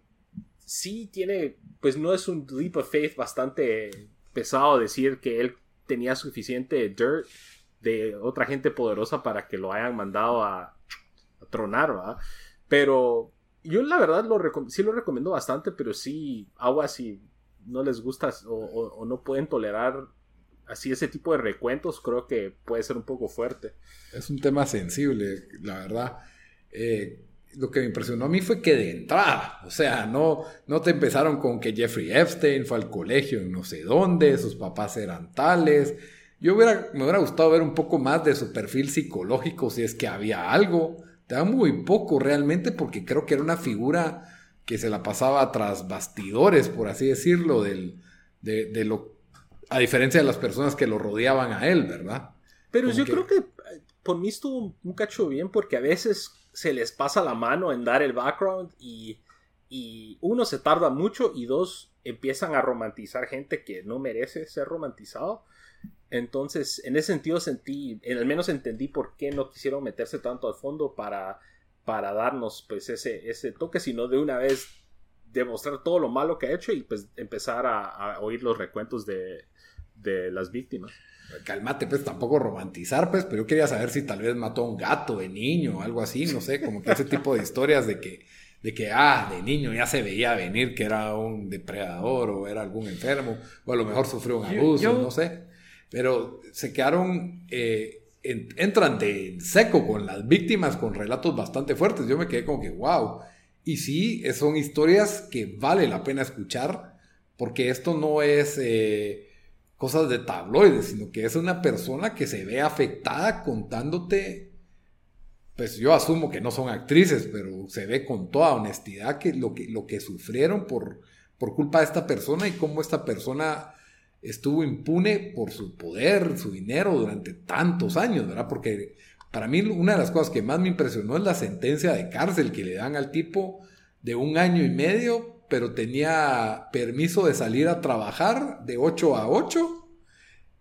sí tiene, pues no es un leap of faith bastante pesado decir que él tenía suficiente dirt de otra gente poderosa para que lo hayan mandado a, tronar, ¿verdad? Pero yo la verdad lo sí lo recomiendo bastante, pero sí, agua así no les gusta o, no pueden tolerar así ese tipo de recuentos, creo que puede ser un poco fuerte. Es un tema sensible, la verdad. Eh, lo que me impresionó a mí fue que de entrada, o sea, no, no te empezaron con que Jeffrey Epstein fue al colegio en no sé dónde, sus papás eran tales. Yo me hubiera gustado ver un poco más de su perfil psicológico, si es que había algo. Te da muy poco realmente, porque creo que era una figura que se la pasaba tras bastidores, por así decirlo, del, de, lo, a diferencia de las personas que lo rodeaban a él, ¿verdad? Pero yo creo que eh, por mí estuvo un cacho bien porque a veces se les pasa la mano en dar el background y, y uno se tarda mucho y dos empiezan a romantizar gente que no merece ser romantizado. Entonces, en ese sentido sentí, en al menos entendí por qué no quisieron meterse tanto al fondo para para darnos pues ese, ese toque, sino de una vez demostrar todo lo malo que ha hecho y pues empezar a, oír los recuentos de, de, las víctimas. Calmate, pues tampoco romantizar, pues, pero yo quería saber si tal vez mató a un gato de niño o algo así, no sé, como que ese tipo de historias de que, de que, ah, de niño ya se veía venir que era un depredador o era algún enfermo, o a lo mejor sufrió un abuso, no sé. Pero se quedaron eh, entran de seco con las víctimas con relatos bastante fuertes. Yo me quedé como que, wow. Y sí, son historias que vale la pena escuchar, porque esto no es eh, cosas de tabloides, sino que es una persona que se ve afectada contándote pues yo asumo que no son actrices, pero se ve con toda honestidad que lo que, lo que sufrieron por, por culpa de esta persona y cómo esta persona estuvo impune por su poder, su dinero durante tantos años, ¿verdad? Porque para mí una de las cosas que más me impresionó es la sentencia de cárcel que le dan al tipo de un año y medio, pero tenía permiso de salir a trabajar de 8 a 8.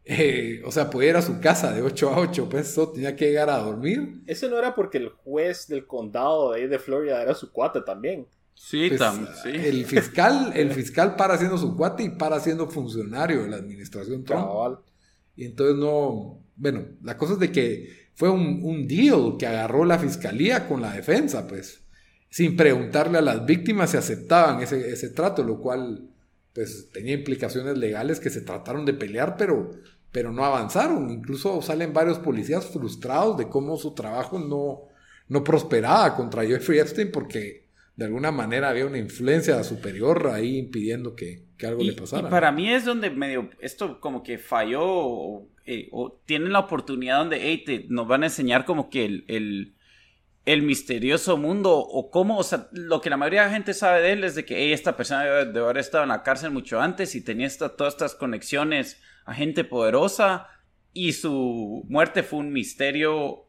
Eh, o sea, podía ir a su casa de 8 a 8, pues eso tenía que llegar a dormir. Eso no era porque el juez del condado de ahí de Florida era su cuate también. Sí, Pues, sí. El fiscal, el fiscal para siendo su cuate y para siendo funcionario de la administración Trump. Cabal. Y entonces no, bueno, la cosa es de que fue un, un deal que agarró la fiscalía con la defensa, pues, sin preguntarle a las víctimas si aceptaban ese, ese trato, lo cual, pues, tenía implicaciones legales que se trataron de pelear, pero, pero no avanzaron. Incluso salen varios policías frustrados de cómo su trabajo no, no prosperaba contra Jeffrey Epstein porque de alguna manera había una influencia superior ahí impidiendo que, que algo Y, le pasara. y para mí es donde medio esto como que falló o, eh, o tienen la oportunidad donde hey, te- nos van a enseñar como que el, el, el misterioso mundo o cómo, o sea, lo que la mayoría de la gente sabe de él es de que hey, esta persona debe, debe haber estado en la cárcel mucho antes y tenía esta- todas estas conexiones a gente poderosa y su muerte fue un misterio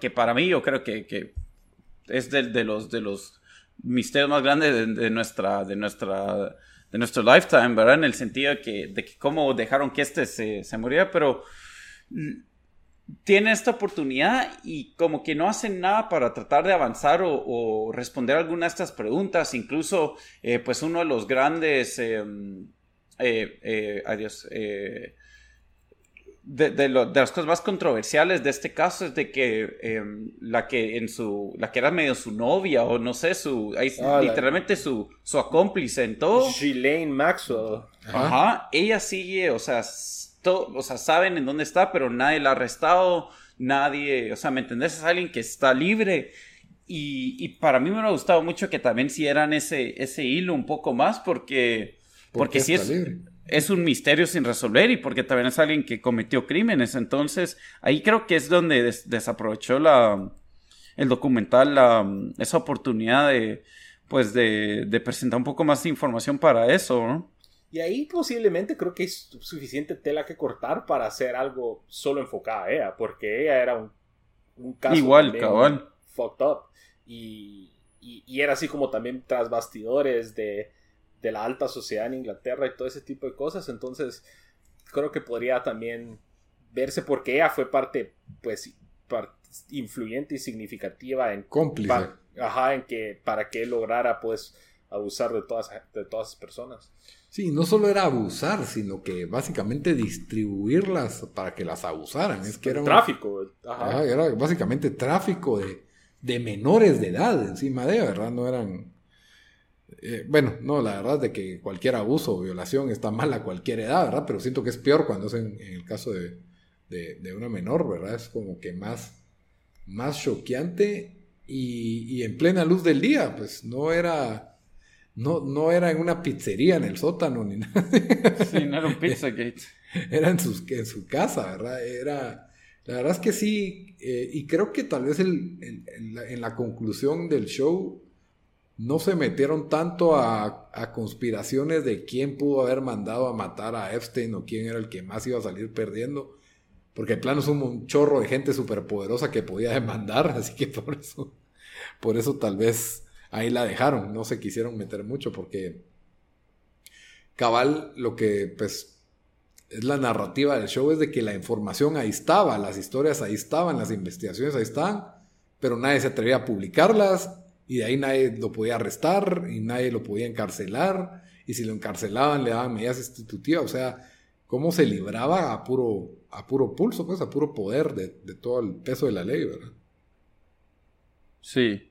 que para mí yo creo que, que es de, de los de los misterios más grandes de, nuestra de nuestra de nuestro lifetime, ¿verdad? En el sentido de que, de que cómo dejaron que este se, se muriera, pero mm, tiene esta oportunidad y como que no hacen nada para tratar de avanzar o, responder alguna de estas preguntas. Incluso, eh, pues uno de los grandes, eh, eh, eh, adiós, de, de lo- de las cosas más controversiales de este caso es de que eh, la que en su la que era medio su novia o no sé su ahí, Ah, la- literalmente su su acómplice en todo Ghislaine Maxwell. Ajá, ella sigue, o sea, to- o sea, saben en dónde está, pero nadie la ha arrestado, nadie, o sea, ¿me entendés? Es alguien que está libre. Y, y para mí me hubiera gustado mucho que también siguieran ese, ese hilo un poco más, porque, ¿Por porque está es, libre? Es un misterio sin resolver y porque también es alguien que cometió crímenes. Entonces, ahí creo que es donde des- desaprovechó la, el documental la, esa oportunidad de, pues, de, de presentar un poco más de información para eso, ¿no? Y ahí posiblemente creo que hay su- suficiente tela que cortar para hacer algo solo enfocada a ella, porque ella era un, un caso Igual, cabal. fucked up. Y, y, y era así como también tras bastidores de, de la alta sociedad en Inglaterra y todo ese tipo de cosas. Entonces, creo que podría también verse porque ella fue parte, pues, par- influyente y significativa en Cómplice. ajá, en que para que él lograra pues abusar de todas de todas esas personas. Sí, no solo era abusar, sino que básicamente distribuirlas para que las abusaran. Es que era un- tráfico, ajá. Era básicamente tráfico de, de menores de edad encima de ¿verdad? No eran... eh, bueno, no, la verdad es de que cualquier abuso o violación está mal a cualquier edad, ¿verdad? Pero siento que es peor cuando es en, en el caso de, de- de una menor, ¿verdad? Es como que más, más choqueante y, y en plena luz del día, pues no era... No, no era en una pizzería en el sótano ni nada. Sí, no era un Pizzagate. Era en, sus, en su casa, ¿verdad? Era, la verdad es que sí, eh, y creo que tal vez el- el- en, la, en la conclusión del show no se metieron tanto a, conspiraciones de quién pudo haber mandado a matar a Epstein o quién era el que más iba a salir perdiendo, porque el plano es un, un chorro de gente superpoderosa que podía demandar, así que por eso, por eso tal vez ahí la dejaron, no se quisieron meter mucho porque cabal lo que pues es la narrativa del show es de que la información ahí estaba, las historias ahí estaban, las investigaciones ahí estaban, pero nadie se atrevía a publicarlas y de ahí nadie lo podía arrestar y nadie lo podía encarcelar y si lo encarcelaban le daban medidas institutivas, o sea, cómo se libraba a puro, a puro pulso, pues a puro poder de, de todo el peso de la ley, ¿verdad? Sí.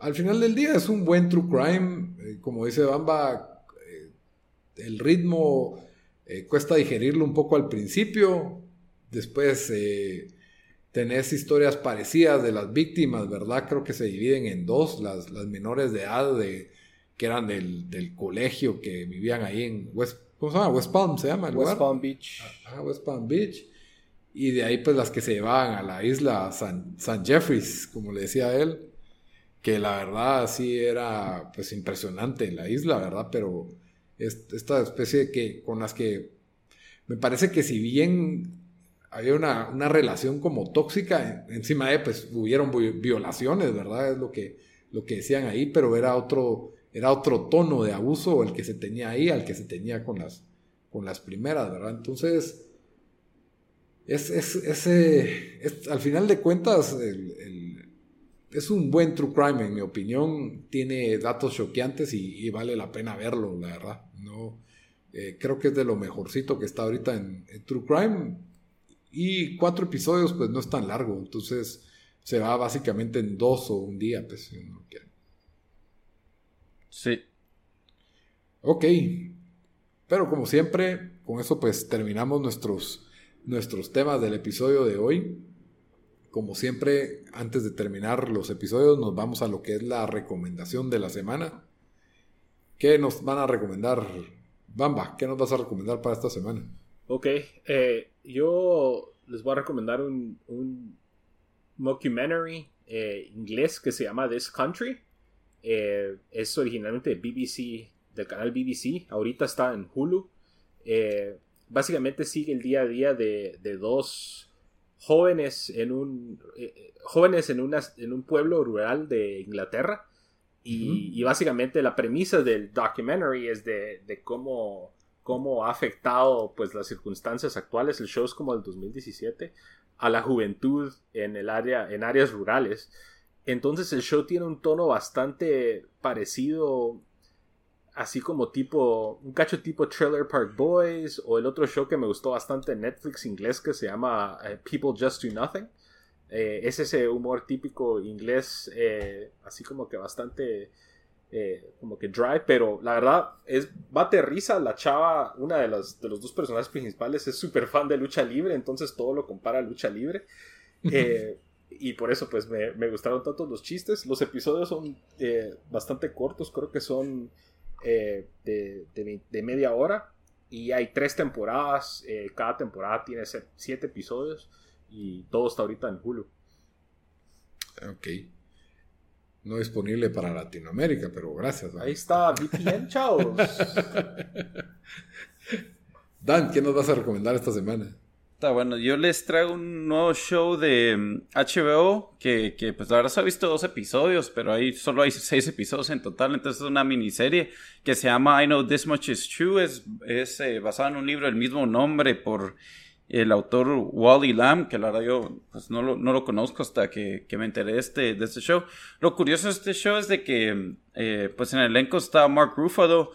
Al final del día es un buen true crime, eh, como dice Bamba, eh, el ritmo eh, cuesta digerirlo un poco al principio, después tenés historias parecidas de las víctimas, ¿verdad? Creo que se dividen en dos, las, las menores de edad de, que eran del, del colegio que vivían ahí en West, ¿cómo se llama? West Palm se llama el West lugar. Palm Beach. Ah, West Palm Beach. y de ahí pues las que se llevaban a la isla San, San Jeffries, como le decía él, que la verdad sí era pues impresionante la isla, ¿verdad? Pero esta especie de que con las que me parece que si bien había una, una relación como tóxica, encima de pues hubieron violaciones, ¿verdad? Es lo que, lo que decían ahí, pero era otro, era otro tono de abuso el que se tenía ahí al que se tenía con las, con las primeras, ¿verdad? Entonces, es, es, al final de cuentas, es un buen true crime, en mi opinión. Tiene datos choqueantes y, vale la pena verlo, la verdad. No, eh, creo que es de lo mejorcito que está ahorita en, True Crime. Y cuatro episodios, pues no es tan largo. Entonces, se va básicamente en dos o un día, pues, si uno quiere. Sí. Ok. Pero como siempre, con eso pues terminamos nuestros nuestros temas del episodio de hoy. Como siempre, antes de terminar los episodios, nos vamos a lo que es la recomendación de la semana. ¿Qué nos van a recomendar? Bamba, ¿qué nos vas a recomendar para esta semana? Ok, eh, yo les voy a recomendar un, un mockumentary eh, inglés que se llama This Country. Eh, es originalmente de BBC, del canal BBC. Ahorita está en Hulu básicamente sigue el día a día de, dos jóvenes en un eh, eh, jóvenes en, una, en un pueblo rural de Inglaterra y, básicamente la premisa del documentary es de, cómo, cómo ha afectado pues las circunstancias actuales el show es como el 2017 a la juventud en el área en áreas rurales entonces el show tiene un tono bastante parecido así como tipo, un cacho tipo Trailer Park Boys o el otro show que me gustó bastante en Netflix inglés que se llama eh, People Just Do Nothing. Eh, es ese humor típico inglés, eh, así como que bastante, como que dry, pero la verdad es, bate risa, la chava, una de, las, de los dos personajes principales es súper fan de lucha libre, entonces todo lo compara a lucha libre. y por eso pues me, me, gustaron tanto los chistes. Los episodios son bastante cortos, creo que son eh, de, media hora y hay tres temporadas. Eh, cada temporada tiene siete episodios y todo está ahorita en Hulu. Ok. No disponible para Latinoamérica, pero gracias. Ahí está, VPN, chao. Dan, ¿qué nos vas a recomendar esta semana? Está bueno, yo les traigo un nuevo show de HBO mm, que, que, pues la verdad se ha visto dos episodios, pero ahí solo hay seis episodios en total, entonces es una miniserie que se llama I Know This Much Is True, es, es eh, basado en un libro del mismo nombre por el autor Wally Lamb, que la verdad yo pues, no, lo, no lo conozco hasta que, que, me enteré de este, de este show. Lo curioso de este show es de que eh, pues en el elenco está Mark Ruffalo,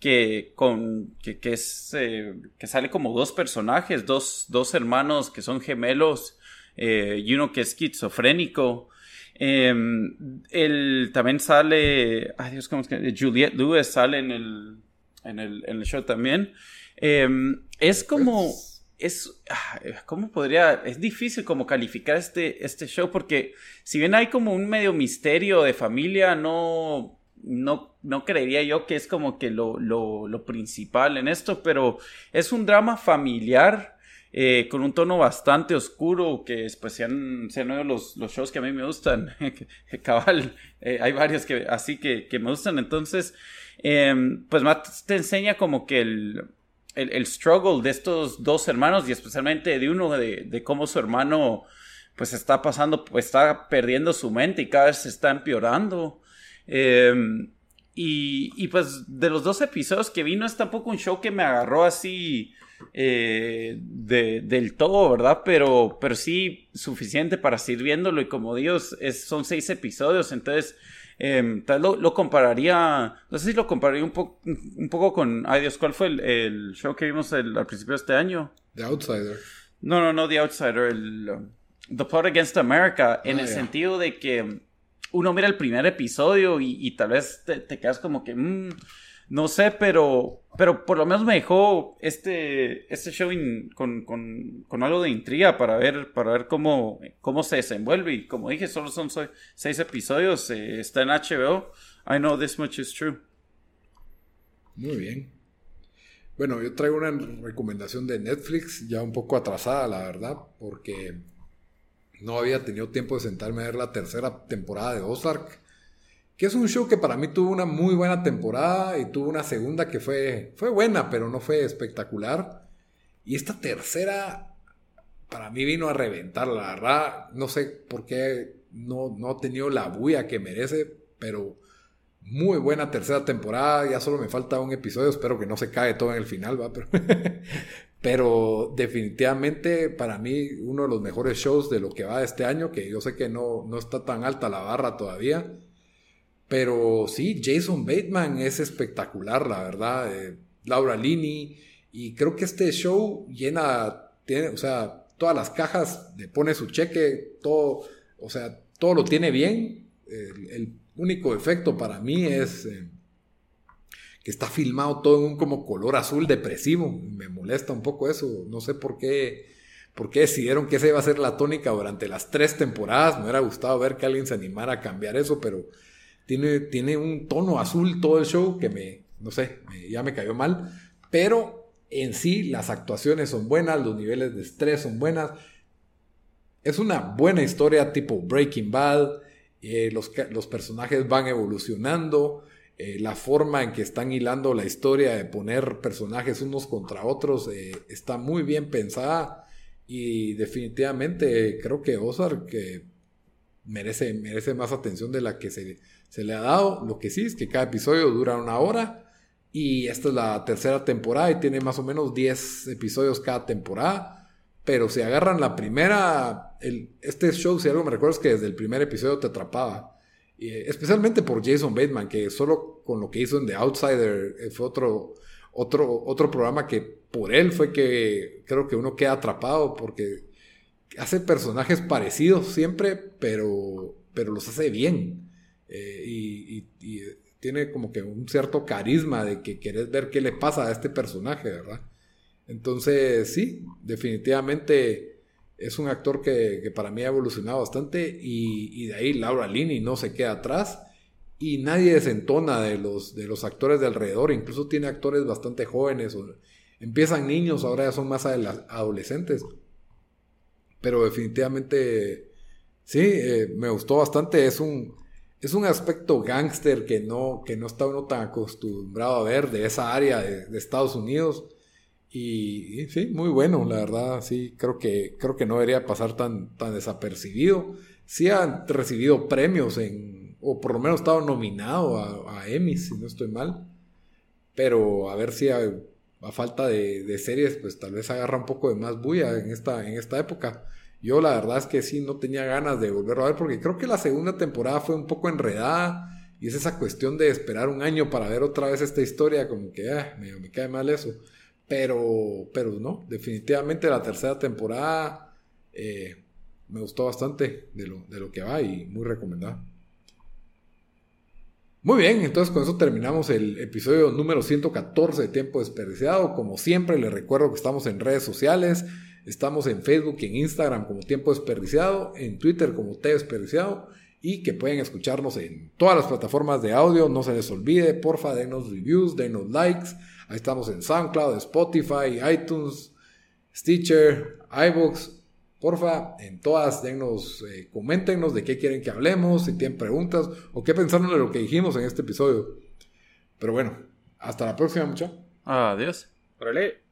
que con que, que es eh, que sale como dos personajes, dos, dos hermanos que son gemelos eh, y uno que es esquizofrénico. Em, él también sale, ay Dios, ¿cómo es que? Juliette Lewis sale en el, en el, en el show también. Em, es como, es, ah, ¿cómo podría? Es difícil como calificar este, este show porque si bien hay como un medio misterio de familia, no, no, no creería yo que es como que lo, lo, principal en esto, pero es un drama familiar eh, con un tono bastante oscuro que pues sean, sean los, los shows que a mí me gustan. Cabal, eh, hay varios que así que, que me gustan. Entonces, em, pues más te enseña como que el, el, el, struggle de estos dos hermanos y especialmente de uno de, de cómo su hermano pues está pasando, pues está perdiendo su mente y cada vez se está empeorando. Em, y, pues de los dos episodios que vino es tampoco un show que me agarró así eh, del todo, ¿verdad? Pero, pero sí suficiente para seguir viéndolo y como Dios, es, son seis episodios, entonces em, tal lo, lo, compararía, no sé si lo compararía un, poco un poco con, ay Dios, ¿cuál fue el, show que vimos al principio de este año? The Outsider. No, no, no The Outsider, el um, The Plot Against America, en ah, el sentido de que uno mira el primer episodio y, tal vez te, quedas como que, mm, no sé, pero, pero por lo menos me dejó este, este show con, con, algo de intriga para ver, para ver cómo, cómo se desenvuelve. Y como dije, solo son seis episodios, eh, está en HBO. I know this much is true. Muy bien. Bueno, yo traigo una recomendación de Netflix, ya un poco atrasada, la verdad, porque no había tenido tiempo de sentarme a ver la tercera temporada de Ozark, que es un show que para mí tuvo una muy buena temporada y tuvo una segunda que fue, fue buena, pero no fue espectacular. Y esta tercera, para mí vino a reventar, la verdad, no sé por qué no, no ha tenido la bulla que merece, pero muy buena tercera temporada. Ya solo me falta un episodio. Espero que no se cae todo en el final, ¿va? Pero, pero, definitivamente para mí uno de los mejores shows de lo que va este año. Que yo sé que no, no está tan alta la barra todavía. Pero sí, Jason Bateman es espectacular, la verdad. Eh, Laura Lini. Y creo que este show llena, tiene, o sea, todas las cajas, le pone su cheque, todo, o sea, todo lo tiene bien. el único efecto para mí es eh, que está filmado todo en un como color azul depresivo. Me molesta un poco eso. No sé por qué, por qué decidieron que esa iba a ser la tónica durante las tres temporadas. Me hubiera gustado ver que alguien se animara a cambiar eso, pero tiene, tiene un tono azul todo el show que me, no sé, ya me cayó mal. Pero en sí las actuaciones son buenas, los niveles de estrés son buenas. Es una buena historia tipo Breaking Bad. Eh, los, los, personajes van evolucionando, eh, la forma en que están hilando la historia de poner personajes unos contra otros eh, está muy bien pensada y definitivamente creo que Ozark merece, merece más atención de la que se, se le ha dado. Lo que sí es que cada episodio dura una hora y esta es la tercera temporada y tiene más o menos 10 episodios cada temporada. Pero si agarran la primera, este show, si algo me recuerdo es que desde el primer episodio te atrapaba. Y, eh, especialmente por Jason Bateman, que solo con lo que hizo en The Outsider eh, fue otro, otro, otro programa que por él fue que creo que uno queda atrapado porque hace personajes parecidos siempre, pero, pero los hace bien. Eh, y, y, tiene como que un cierto carisma de que querés ver qué le pasa a este personaje, ¿verdad? Entonces, sí, definitivamente es un actor que, para mí ha evolucionado bastante y, de ahí Laura Linney no se queda atrás y nadie desentona de los, de los actores de alrededor, incluso tiene actores bastante jóvenes, empiezan niños, ahora ya son más adolescentes, pero definitivamente sí, eh, me gustó bastante, es un, es un aspecto gángster que no, que no está uno tan acostumbrado a ver de esa área de Estados Unidos y, sí, muy bueno, la verdad, sí, creo que, creo que no debería pasar tan, tan desapercibido. Sí han recibido premios en, o por lo menos estado nominado a, a Emmy, si no estoy mal. Pero a ver si a, falta de, series, pues tal vez agarra un poco de más bulla en esta, en esta época. Yo la verdad es que sí, no tenía ganas de volverlo a ver porque creo que la segunda temporada fue un poco enredada y es esa cuestión de esperar un año para ver otra vez esta historia, como que me, me cae mal eso. Pero, pero no, definitivamente la tercera temporada eh, me gustó bastante de lo, de lo que va y muy recomendada. Muy bien, entonces con eso terminamos el episodio número 114 de Tiempo Desperdiciado. Como siempre, les recuerdo que estamos en redes sociales. Estamos en Facebook y en Instagram como Tiempo Desperdiciado, en Twitter como T Desperdiciado y que pueden escucharnos en todas las plataformas de audio. No se les olvide, porfa, denos reviews, denos likes Ahí estamos en SoundCloud, Spotify, iTunes, Stitcher, iBooks. Porfa, en todas, dennos, eh, coméntenos de qué quieren que hablemos, si tienen preguntas o qué pensaron de lo que dijimos en este episodio. Pero bueno, hasta la próxima, muchachos. Adiós. Órale.